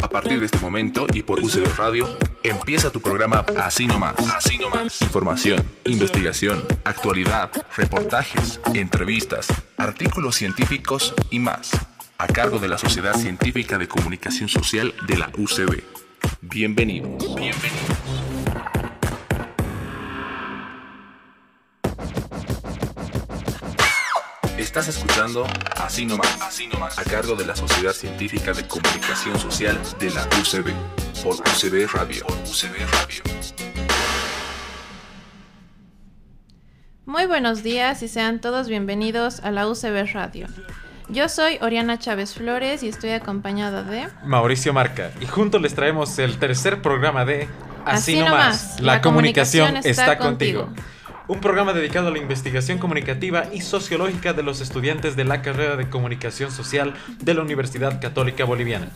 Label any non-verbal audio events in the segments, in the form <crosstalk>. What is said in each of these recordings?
A partir de este momento y por UCB Radio, empieza tu programa Así Nomás. Así Nomás. Información, investigación, actualidad, reportajes, entrevistas, artículos científicos y más. A cargo de la Sociedad Científica de Comunicación Social de la UCB. Bienvenidos. Bienvenidos. Estás escuchando Así nomás, Así nomás, a cargo de la Sociedad Científica de Comunicación Social de la UCB, por UCB Radio. UCB Radio. Muy buenos días y sean todos bienvenidos a la UCB Radio. Yo soy Oriana Chávez Flores y estoy acompañada de Mauricio Marca y juntos les traemos el tercer programa de Así, nomás, la, comunicación, está, contigo. Un programa dedicado a la investigación comunicativa y sociológica de los estudiantes de la carrera de comunicación social de la Universidad Católica Boliviana.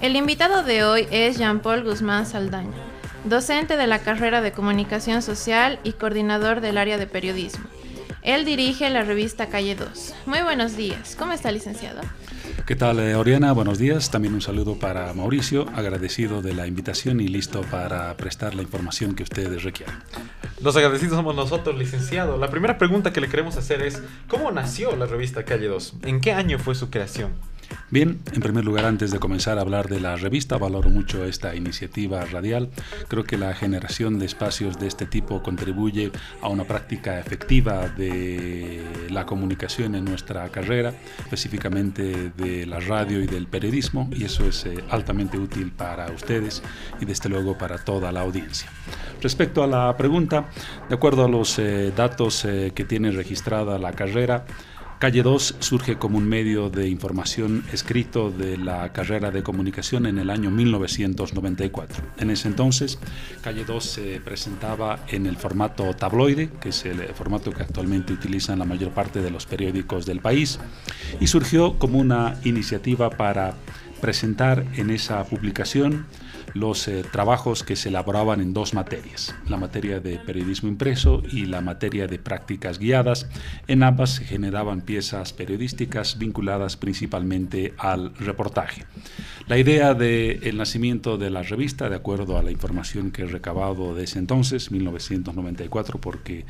El invitado de hoy es Jean-Paul Guzmán Saldaña, docente de la carrera de comunicación social y coordinador del área de periodismo. Él dirige la revista Calle 2. Muy buenos días. ¿Cómo está, licenciado? ¿Qué tal, eh, Oriana? Buenos días. También un saludo para Mauricio, agradecido de la invitación y listo para prestar la información que ustedes requieren. Los agradecidos somos nosotros, licenciado. La primera pregunta que le queremos hacer es, ¿cómo nació la revista Calle 2? ¿En qué año fue su creación? Bien, en primer lugar, antes de comenzar a hablar de la revista, valoro mucho esta iniciativa radial. Creo que la generación de espacios de este tipo contribuye a una práctica efectiva de la comunicación en nuestra carrera, específicamente de la radio y del periodismo, y eso es eh, altamente útil para ustedes y desde luego para toda la audiencia. Respecto a la pregunta, de acuerdo a los eh, datos eh, que tiene registrada la carrera, Calle 2 surge como un medio de información escrito de la carrera de comunicación en el año 1994. En ese entonces, Calle 2 se presentaba en el formato tabloide, que es el formato que actualmente utilizan la mayor parte de los periódicos del país, y surgió como una iniciativa para presentar en esa publicación los eh, trabajos que se elaboraban en dos materias, la materia de periodismo impreso y la materia de prácticas guiadas. En ambas se generaban piezas periodísticas vinculadas principalmente al reportaje. La idea del nacimiento de la revista, de acuerdo a la información que he recabado de ese entonces, 1994, porque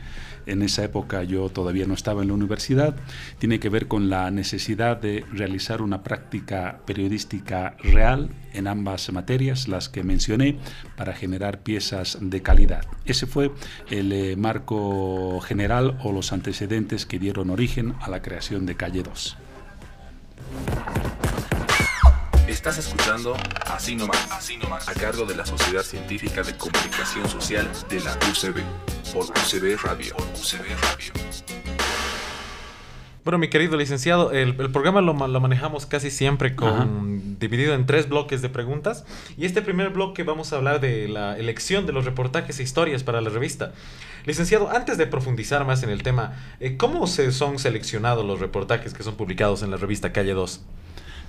en esa época yo todavía no estaba en la universidad, tiene que ver con la necesidad de realizar una práctica periodística real en ambas materias, las que mencioné, para generar piezas de calidad. Ese fue el eh, marco general o los antecedentes que dieron origen a la creación de Calle 2. Estás escuchando Así nomás, Así nomás, a cargo de la Sociedad Científica de Comunicación Social de la UCB, por UCB Radio. UCB Radio. Bueno, mi querido licenciado, el, programa lo, manejamos casi siempre con dividido en tres bloques de preguntas. Y este primer bloque vamos a hablar de la elección de los reportajes e historias para la revista. Licenciado, antes de profundizar más en el tema, eh, ¿cómo se son seleccionados los reportajes que son publicados en la revista Calle 2?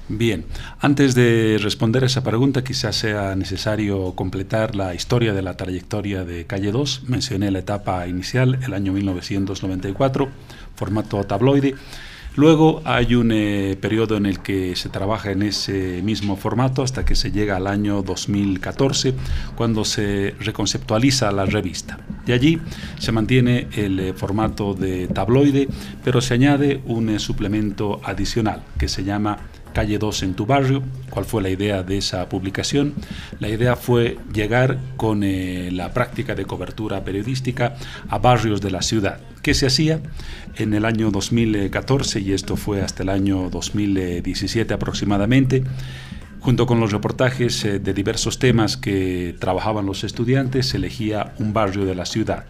Bien, antes de responder esa pregunta quizás sea necesario completar la historia de la trayectoria de Calle 2. Mencioné la etapa inicial, el año 1994, formato tabloide. Luego hay un eh, periodo en el que se trabaja en ese mismo formato hasta que se llega al año 2014, cuando se reconceptualiza la revista. De allí se mantiene el eh, formato de tabloide, pero se añade un eh, suplemento adicional que se llama Calle 2 en tu barrio. ¿Cuál fue la idea de esa publicación? La idea fue llegar con eh, la práctica de cobertura periodística a barrios de la ciudad. ¿Qué se hacía? En el año 2014, y esto fue hasta el año 2017 aproximadamente, Junto con los reportajes eh, de diversos temas que trabajaban los estudiantes, se elegía un barrio de la ciudad.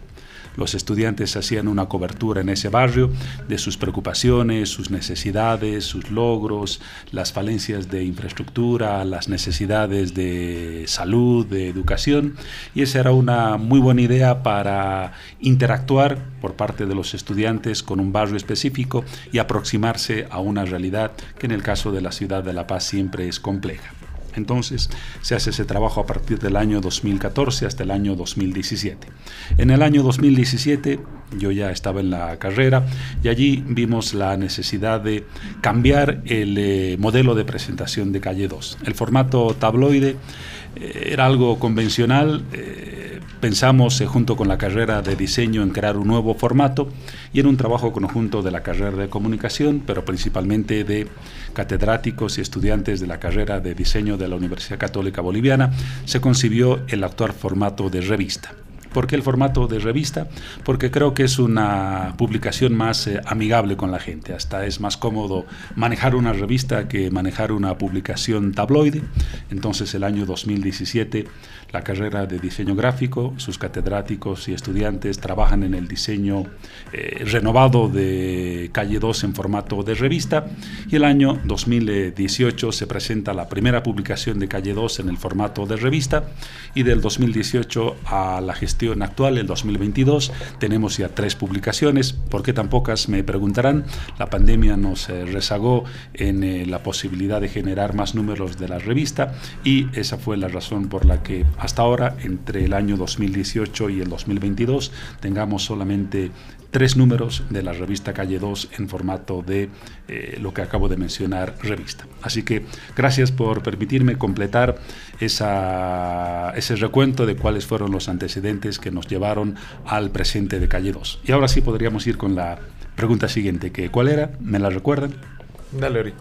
Los estudiantes hacían una cobertura en ese barrio de sus preocupaciones, sus necesidades, sus logros, las falencias de infraestructura, las necesidades de salud, de educación. Y esa era una muy buena idea para interactuar por parte de los estudiantes con un barrio específico y aproximarse a una realidad que en el caso de la ciudad de La Paz siempre es compleja. Entonces se hace ese trabajo a partir del año 2014 hasta el año 2017. En el año 2017 Yo ya estaba en la carrera y allí vimos la necesidad de cambiar el eh, modelo de presentación de Calle 2. El formato tabloide eh, era algo convencional. Eh, pensamos junto con la carrera de diseño en crear un nuevo formato y en un trabajo conjunto de la carrera de comunicación, pero principalmente de catedráticos y estudiantes de la carrera de diseño de la Universidad Católica Boliviana, se concibió el actual formato de revista. ¿Por qué el formato de revista? Porque creo que es una publicación más eh, amigable con la gente. Hasta es más cómodo manejar una revista que manejar una publicación tabloide. Entonces el año 2017 la carrera de diseño gráfico, sus catedráticos y estudiantes trabajan en el diseño eh, renovado de Calle 2 en formato de revista y el año 2018 se presenta la primera publicación de Calle 2 en el formato de revista y del 2018 a la gestión actual, el 2022, tenemos ya tres publicaciones. ¿Por qué tan pocas? Me preguntarán. La pandemia nos eh, rezagó en eh, la posibilidad de generar más números de la revista y esa fue la razón por la que hasta ahora, entre el año 2018 y el 2022, tengamos solamente tres números de la revista Calle 2 en formato de eh, lo que acabo de mencionar, revista. Así que gracias por permitirme completar esa, ese recuento de cuáles fueron los antecedentes que nos llevaron al presente de Calle 2. Y ahora sí podríamos ir con la pregunta siguiente, que ¿cuál era? ¿Me la recuerdan? Dale, Ori.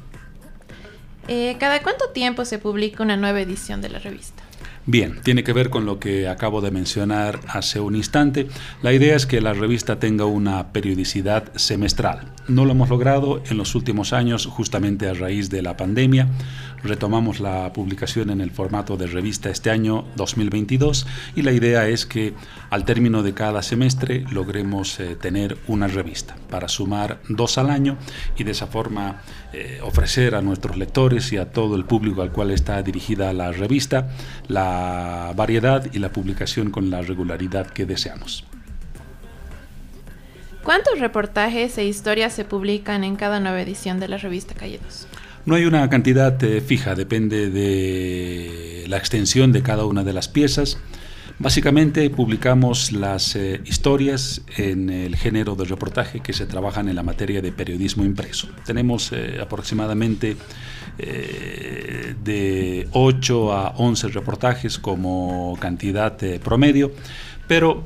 Eh, ¿Cada cuánto tiempo se publica una nueva edición de la revista? Bien, tiene que ver con lo que acabo de mencionar hace un instante. La idea es que la revista tenga una periodicidad semestral. No lo hemos logrado en los últimos años justamente a raíz de la pandemia. Retomamos la publicación en el formato de revista este año 2022 y la idea es que al término de cada semestre logremos eh, tener una revista para sumar dos al año y de esa forma eh, ofrecer a nuestros lectores y a todo el público al cual está dirigida la revista la variedad y la publicación con la regularidad que deseamos. ¿Cuántos reportajes e historias se publican en cada nueva edición de la revista Calle 2? No hay una cantidad eh, fija, depende de la extensión de cada una de las piezas. Básicamente publicamos las eh, historias en el género de reportaje que se trabajan en la materia de periodismo impreso. Tenemos eh, aproximadamente de 8 a 11 reportajes como cantidad promedio, pero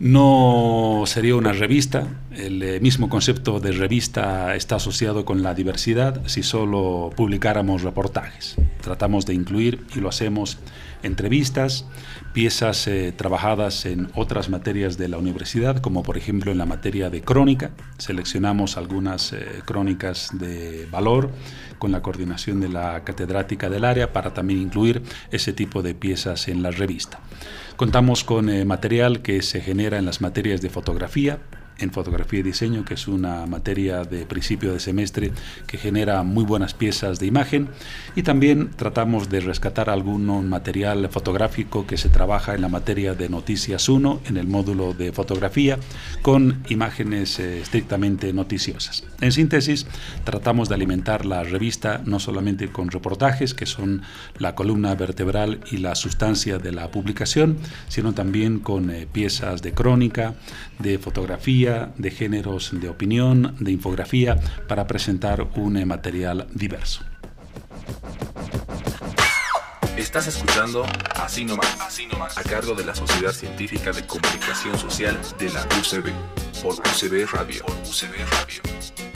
no sería una revista. El eh, mismo concepto de revista está asociado con la diversidad si solo publicáramos reportajes. Tratamos de incluir, y lo hacemos, entrevistas, piezas eh, trabajadas en otras materias de la universidad, como por ejemplo en la materia de crónica. Seleccionamos algunas eh, crónicas de valor con la coordinación de la catedrática del área para también incluir ese tipo de piezas en la revista. Contamos con material que se genera en las materias de fotografía, en fotografía y diseño, que es una materia de principio de semestre que genera muy buenas piezas de imagen. Y también tratamos de rescatar algún material fotográfico que se trabaja en la materia de Noticias 1, en el módulo de fotografía, con imágenes eh, estrictamente noticiosas. En síntesis, tratamos de alimentar la revista no solamente con reportajes, que son la columna vertebral y la sustancia de la publicación, sino también con eh, piezas de crónica, de fotografía, de géneros de opinión, de infografía, para presentar un eh, material diverso. Estás escuchando Así nomás, a cargo de la Sociedad Científica de Comunicación Social de la UCB, por UCB. Por UCB Radio.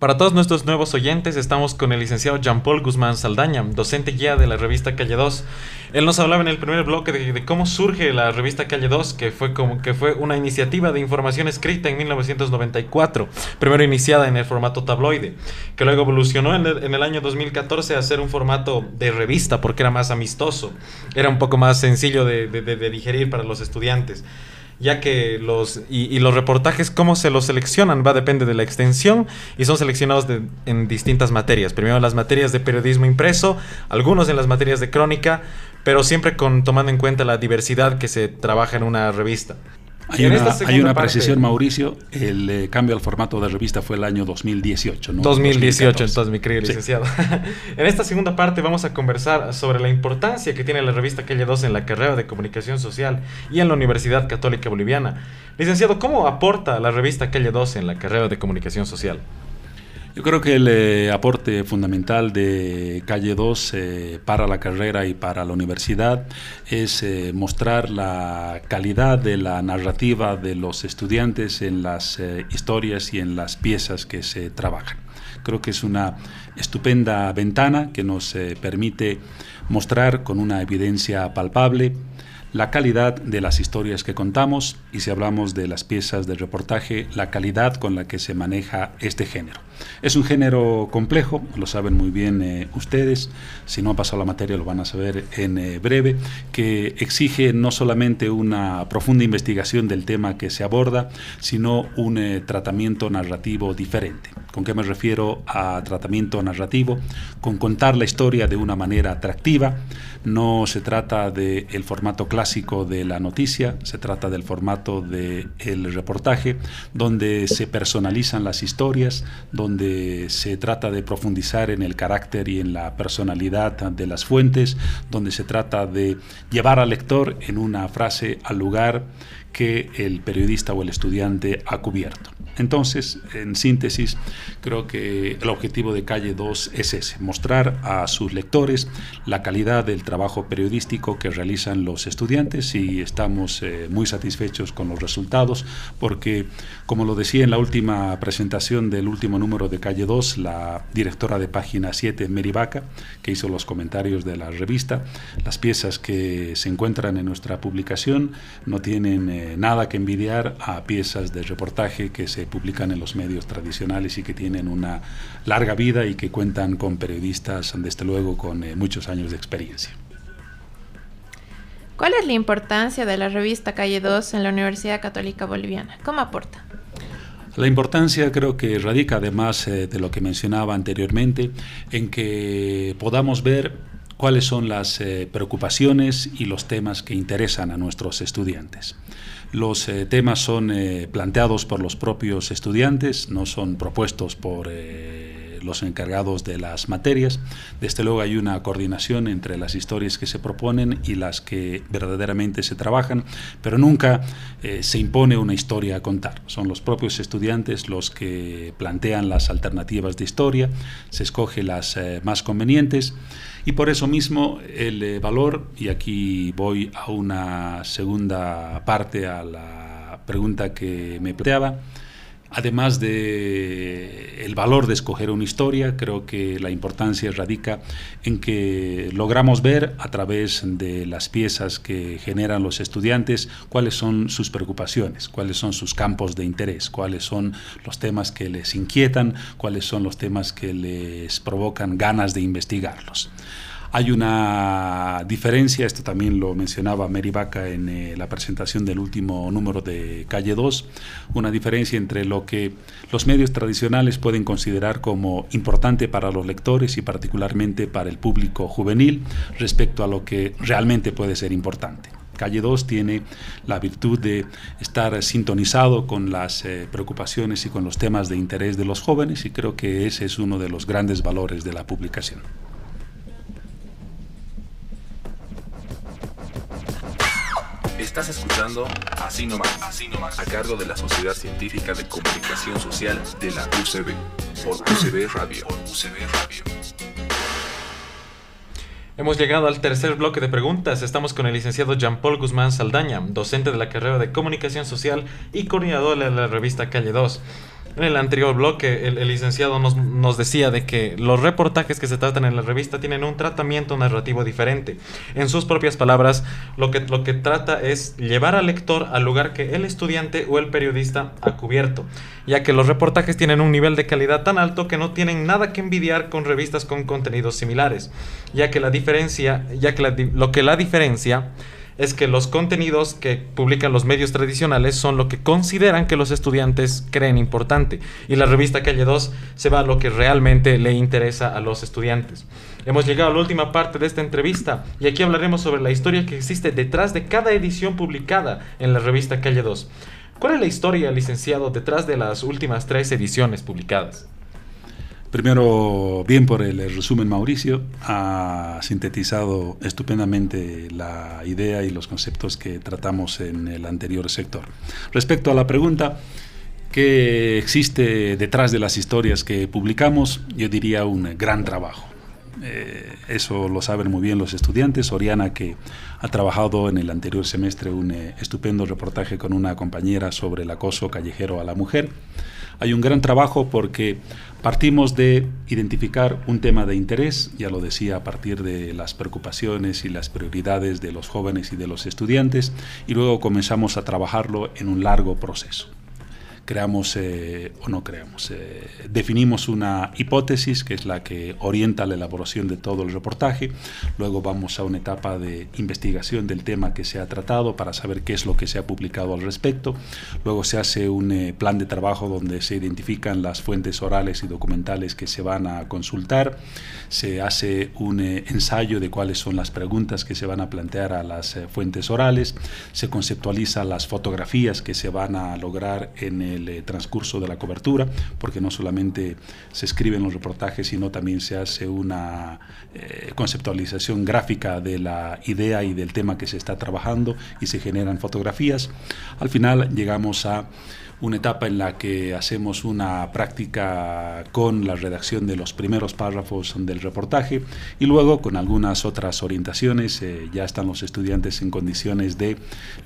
Para todos nuestros nuevos oyentes, estamos con el licenciado Jean-Paul Guzmán Saldaña, docente guía de la revista Calle 2. Él nos hablaba en el primer bloque de, cómo surge la revista Calle 2, que fue, como, que fue una iniciativa de información escrita en 1994, primero iniciada en el formato tabloide, que luego evolucionó en el, año 2014 a ser un formato de revista, porque era más amistoso, era un poco más sencillo de digerir para los estudiantes ya que los y, los reportajes cómo se los seleccionan va a depender de la extensión y son seleccionados en distintas materias. Primero las materias de periodismo impreso, algunos en las materias de crónica, pero siempre con tomando en cuenta la diversidad que se trabaja en una revista. Hay una, hay una precisión, Mauricio. El eh, cambio al formato de revista fue el año 2018, ¿no? 2018, entonces, mi querido licenciado. <laughs> en esta segunda parte vamos a conversar sobre la importancia que tiene la revista Calle 2 en la carrera de comunicación social y en la Universidad Católica Boliviana. Licenciado, ¿cómo aporta la revista Calle 2 en la carrera de comunicación social? Yo creo que el eh, aporte fundamental de Calle 2 eh, para la carrera y para la universidad es eh, mostrar la calidad de la narrativa de los estudiantes en las historias y en las piezas que se trabajan. Creo que es una estupenda ventana que nos permite mostrar con una evidencia palpable la calidad de las historias que contamos y si hablamos de las piezas de reportaje, la calidad con la que se maneja este género. Es un género complejo, lo saben muy bien eh, ustedes, si no ha pasado la materia lo van a saber en eh, breve, que exige no solamente una profunda investigación del tema que se aborda, sino un eh, tratamiento narrativo diferente. ¿Con qué me refiero a tratamiento narrativo? Con contar la historia de una manera atractiva, no se trata del formato clásico de la noticia, se trata del formato del reportaje, donde se personalizan las historias, donde se trata de profundizar en el carácter y en la personalidad de las fuentes, donde se trata de llevar al lector en una frase al lugar que el periodista o el estudiante ha cubierto. Entonces, en síntesis, creo que el objetivo de Calle 2 es ese, mostrar a sus lectores la calidad del trabajo periodístico que realizan los estudiantes y estamos eh, muy satisfechos con los resultados porque, como lo decía en la última presentación del último número de Calle 2, la directora de página 7, Mary Vaca, que hizo los comentarios de la revista, las piezas que se encuentran en nuestra publicación no tienen eh, nada que envidiar a piezas de reportaje que se publican en los medios tradicionales y que tienen una larga vida y que cuentan con periodistas, desde luego, con eh, muchos años de experiencia. ¿Cuál es la importancia de la revista Calle 2 en la Universidad Católica Boliviana? ¿Cómo aporta? La importancia creo que radica además eh, de lo que mencionaba anteriormente en que podamos ver cuáles son las eh, preocupaciones y los temas que interesan a nuestros estudiantes. Los eh, temas son eh, planteados por los propios estudiantes, no son propuestos por eh, los encargados de las materias. Desde luego hay una coordinación entre las historias que se proponen y las que verdaderamente se trabajan, pero nunca se impone una historia a contar. Son los propios estudiantes los que plantean las alternativas de historia, se escoge las más convenientes y por eso mismo el eh, valor, y aquí voy a una segunda parte a la pregunta que me planteaba, Además de el valor de escoger una historia, creo que la importancia radica en que logramos ver a través de las piezas que generan los estudiantes cuáles son sus preocupaciones, cuáles son sus campos de interés, cuáles son los temas que les inquietan, cuáles son los temas que les provocan ganas de investigarlos. Hay una diferencia, esto también lo mencionaba Mary Vaca en eh, la presentación del último número de Calle 2, una diferencia entre lo que los medios tradicionales pueden considerar como importante para los lectores y particularmente para el público juvenil respecto a lo que realmente puede ser importante. Calle 2 tiene la virtud de estar sintonizado con las eh, preocupaciones y con los temas de interés de los jóvenes y creo que ese es uno de los grandes valores de la publicación. Estás escuchando Así nomás, Así a cargo de la Sociedad Científica de Comunicación Social de la UCB, por UCB Radio. Radio. Hemos llegado al tercer bloque de preguntas. Estamos con el licenciado Jean-Paul Guzmán Saldaña, docente de la carrera de Comunicación Social y coordinador de la revista Calle 2. En el anterior bloque, el, licenciado nos, nos, decía de que los reportajes que se tratan en la revista tienen un tratamiento narrativo diferente. En sus propias palabras, lo que, lo que trata es llevar al lector al lugar que el estudiante o el periodista ha cubierto, ya que los reportajes tienen un nivel de calidad tan alto que no tienen nada que envidiar con revistas con contenidos similares, ya que la diferencia, ya que lo que la diferencia es que los contenidos que publican los medios tradicionales son lo que consideran que los estudiantes creen importante y la revista Calle 2 se va a lo que realmente le interesa a los estudiantes. Hemos llegado a la última parte de esta entrevista y aquí hablaremos sobre la historia que existe detrás de cada edición publicada en la revista Calle 2. ¿Cuál es la historia, licenciado, detrás de las últimas tres ediciones publicadas? Primero, bien por el resumen, Mauricio. Ha sintetizado estupendamente la idea y los conceptos que tratamos en el anterior sector. Respecto a la pregunta, ¿qué existe detrás de las historias que publicamos? Yo diría un gran trabajo. Eh, eso lo saben muy bien los estudiantes. Oriana, que ha trabajado en el anterior semestre un eh, estupendo reportaje con una compañera sobre el acoso callejero a la mujer hay un gran trabajo porque partimos de identificar un tema de interés, ya lo decía, a partir de las preocupaciones y las prioridades de los jóvenes y de los estudiantes, y luego comenzamos a trabajarlo en un largo proceso creamos eh, o no creamos. Eh, definimos una hipótesis que es la que orienta la elaboración de todo el reportaje. Luego vamos a una etapa de investigación del tema que se ha tratado para saber qué es lo que se ha publicado al respecto. Luego se hace un eh, plan de trabajo donde se identifican las fuentes orales y documentales que se van a consultar. Se hace un ensayo de cuáles son las preguntas que se van a plantear a las fuentes orales. Se conceptualiza las fotografías que se van a lograr en el eh, transcurso de la cobertura, porque no solamente se escriben los reportajes, sino también se hace una eh, conceptualización gráfica de la idea y del tema que se está trabajando y se generan fotografías. Al final llegamos a una etapa en la que hacemos una práctica con la redacción de los primeros párrafos del reportaje y luego con algunas otras orientaciones eh, ya están los estudiantes en condiciones de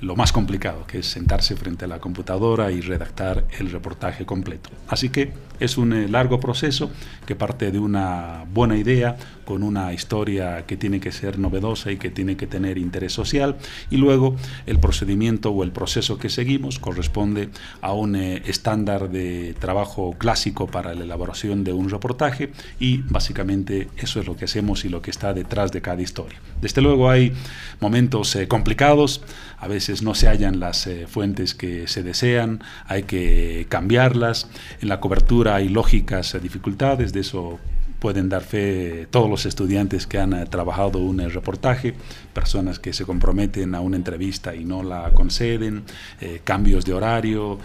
lo más complicado, que es sentarse frente a la computadora y redactar el reportaje completo. Así que es un eh, largo proceso que parte de una buena idea, con una historia que tiene que ser novedosa y que tiene que tener interés social, y luego el procedimiento o el proceso que seguimos corresponde a un eh, estándar de trabajo clásico para la elaboración de un reportaje, y básicamente eso es lo que hacemos y lo que está detrás de cada historia. Desde luego hay momentos eh, complicados, a veces no se hallan las fuentes que se desean, hay que cambiarlas, en la cobertura hay lógicas dificultades, de eso pueden dar fe todos los estudiantes que han eh, trabajado un eh, reportaje, personas que se comprometen a una entrevista y no la conceden, eh, cambios de horario,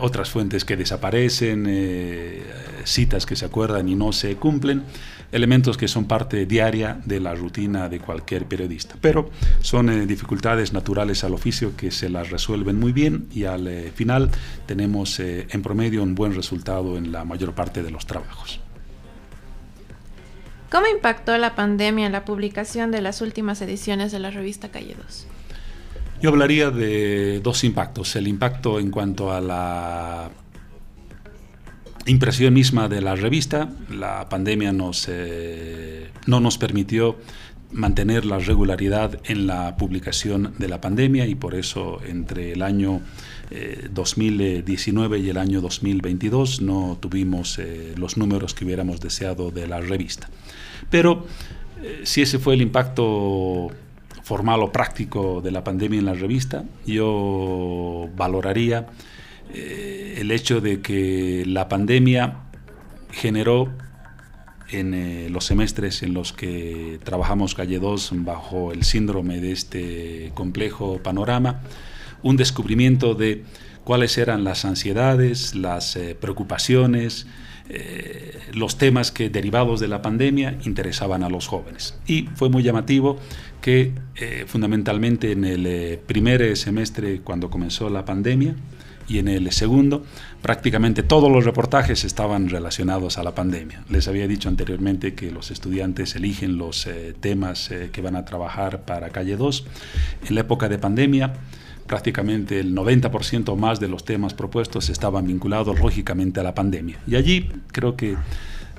otras fuentes que desaparecen, citas que se acuerdan y no se cumplen, elementos que son parte diaria de la rutina de cualquier periodista. Pero son dificultades naturales al oficio que se las resuelven muy bien y al final tenemos en promedio un buen resultado en la mayor parte de los trabajos. ¿Cómo impactó la pandemia en la publicación de las últimas ediciones de la revista Calle 2? Yo hablaría de dos impactos. El impacto en cuanto a la impresión misma de la revista. La pandemia nos, eh, no nos permitió mantener la regularidad en la publicación de la pandemia y por eso entre el año 2019 eh, y el año 2022 no tuvimos eh, los números que hubiéramos deseado de la revista. Pero eh, si ese fue el impacto formal o práctico de la pandemia en la revista, yo valoraría el hecho de que la pandemia generó en los semestres en los que trabajamos Calle 2 bajo el síndrome de este complejo panorama, un descubrimiento de cuáles eran las ansiedades, las eh, preocupaciones, eh, los temas que derivados de la pandemia interesaban a los jóvenes. Y fue muy llamativo que eh, fundamentalmente en el primer semestre, cuando comenzó la pandemia, y en el segundo, prácticamente todos los reportajes estaban relacionados a la pandemia. Les había dicho anteriormente que los estudiantes eligen los temas que van a trabajar para Calle 2. En la época de pandemia, prácticamente el 90% más de los temas propuestos estaban vinculados lógicamente a la pandemia. Y allí creo que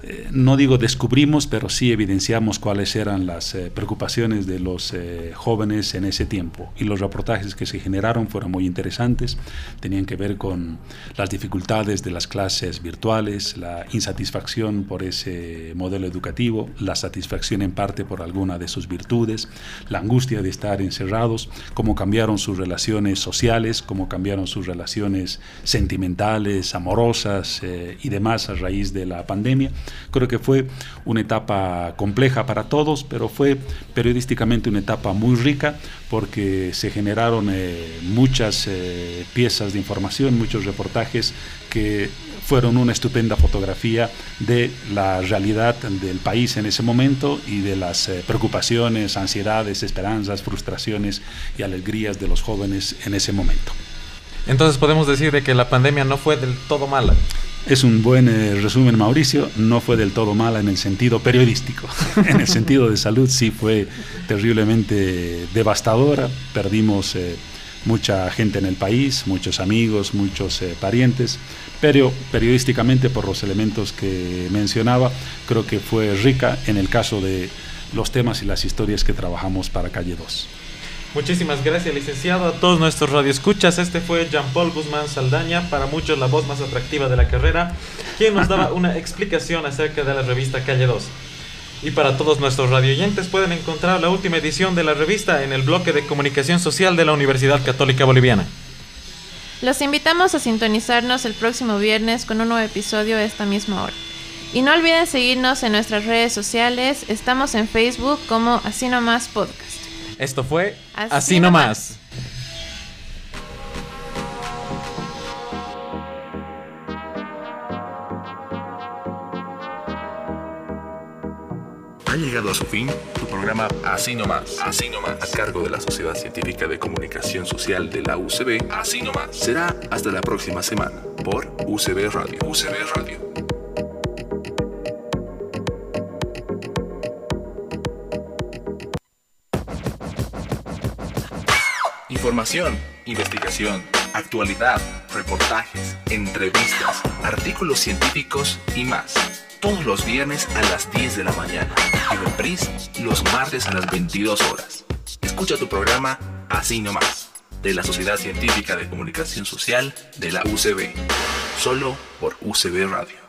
eh, no digo descubrimos, pero sí evidenciamos cuáles eran las eh, preocupaciones de los eh, jóvenes en ese tiempo. Y los reportajes que se generaron fueron muy interesantes, tenían que ver con las dificultades de las clases virtuales, la insatisfacción por ese modelo educativo, la satisfacción en parte por alguna de sus virtudes, la angustia de estar encerrados, cómo cambiaron sus relaciones sociales, cómo cambiaron sus relaciones sentimentales, amorosas y demás a raíz de la pandemia. Creo que fue una etapa compleja para todos, pero fue periodísticamente una etapa muy rica porque se generaron eh, muchas eh, piezas de información, muchos reportajes que fueron una estupenda fotografía de la realidad del país en ese momento y de las eh, preocupaciones, ansiedades, esperanzas, frustraciones y alegrías de los jóvenes en ese momento. Entonces podemos decir de que la pandemia no fue del todo mala. Es un buen eh, resumen, Mauricio. No fue del todo mala en el sentido periodístico. <laughs> en el sentido de salud sí fue terriblemente devastadora. Perdimos eh, mucha gente en el país, muchos amigos, muchos eh, parientes. Pero periodísticamente, por los elementos que mencionaba, creo que fue rica en el caso de los temas y las historias que trabajamos para Calle 2. Muchísimas gracias, licenciado. A todos nuestros radioescuchas, este fue Jean-Paul Guzmán Saldaña, para muchos la voz más atractiva de la carrera, quien nos daba una explicación acerca de la revista Calle 2. Y para todos nuestros radioyentes pueden encontrar la última edición de la revista en el bloque de comunicación social de la Universidad Católica Boliviana. Los invitamos a sintonizarnos el próximo viernes con un nuevo episodio a esta misma hora. Y no olviden seguirnos en nuestras redes sociales, estamos en Facebook como Así Nomás Podcast. Esto fue Así, nomás. Ha llegado a su fin tu programa Así nomás, Así nomás, a cargo de la Sociedad Científica de Comunicación Social de la UCB. Así nomás. Será hasta la próxima semana por UCB Radio. UCB Radio. Información, investigación, actualidad, reportajes, entrevistas, artículos científicos y más. Todos los viernes a las 10 de la mañana y reprise los martes a las 22 horas. Escucha tu programa Así nomás, de la Sociedad Científica de Comunicación Social de la UCB, solo por UCB Radio.